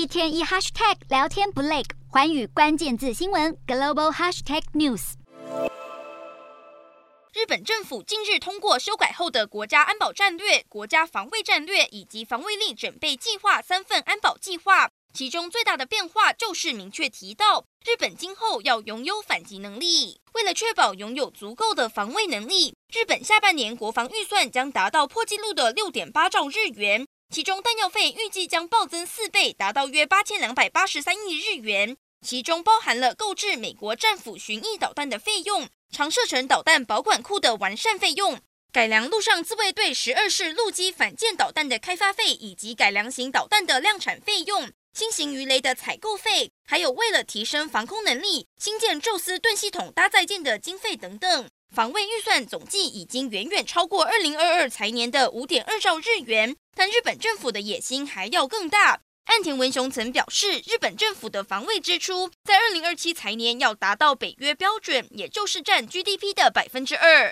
一天一 hashtag 聊天不累，环宇关键字新闻 global hashtag news。日本政府近日通过修改后的国家安保战略、国家防卫战略以及防卫力准备计划三份安保计划，其中最大的变化就是明确提到，日本今后要拥有反击能力。为了确保拥有足够的防卫能力，日本下半年国防预算将达到破纪录的六点八兆日元。其中弹药费预计将暴增四倍，达到约八千两百八十三亿日元，其中包含了购置美国战斧巡弋导弹的费用、长射程导弹保管库的完善费用、改良陆上自卫队十二式陆基反舰导弹的开发费，以及改良型导弹的量产费用、新型鱼雷的采购费，还有为了提升防空能力，新建宙斯盾系统搭载舰的经费等等。防卫预算总计已经远远超过二零二二财年的五点二兆日元，但日本政府的野心还要更大。岸田文雄曾表示，日本政府的防卫支出在二零二七财年要达到北约标准，也就是占 GDP 的百分之二。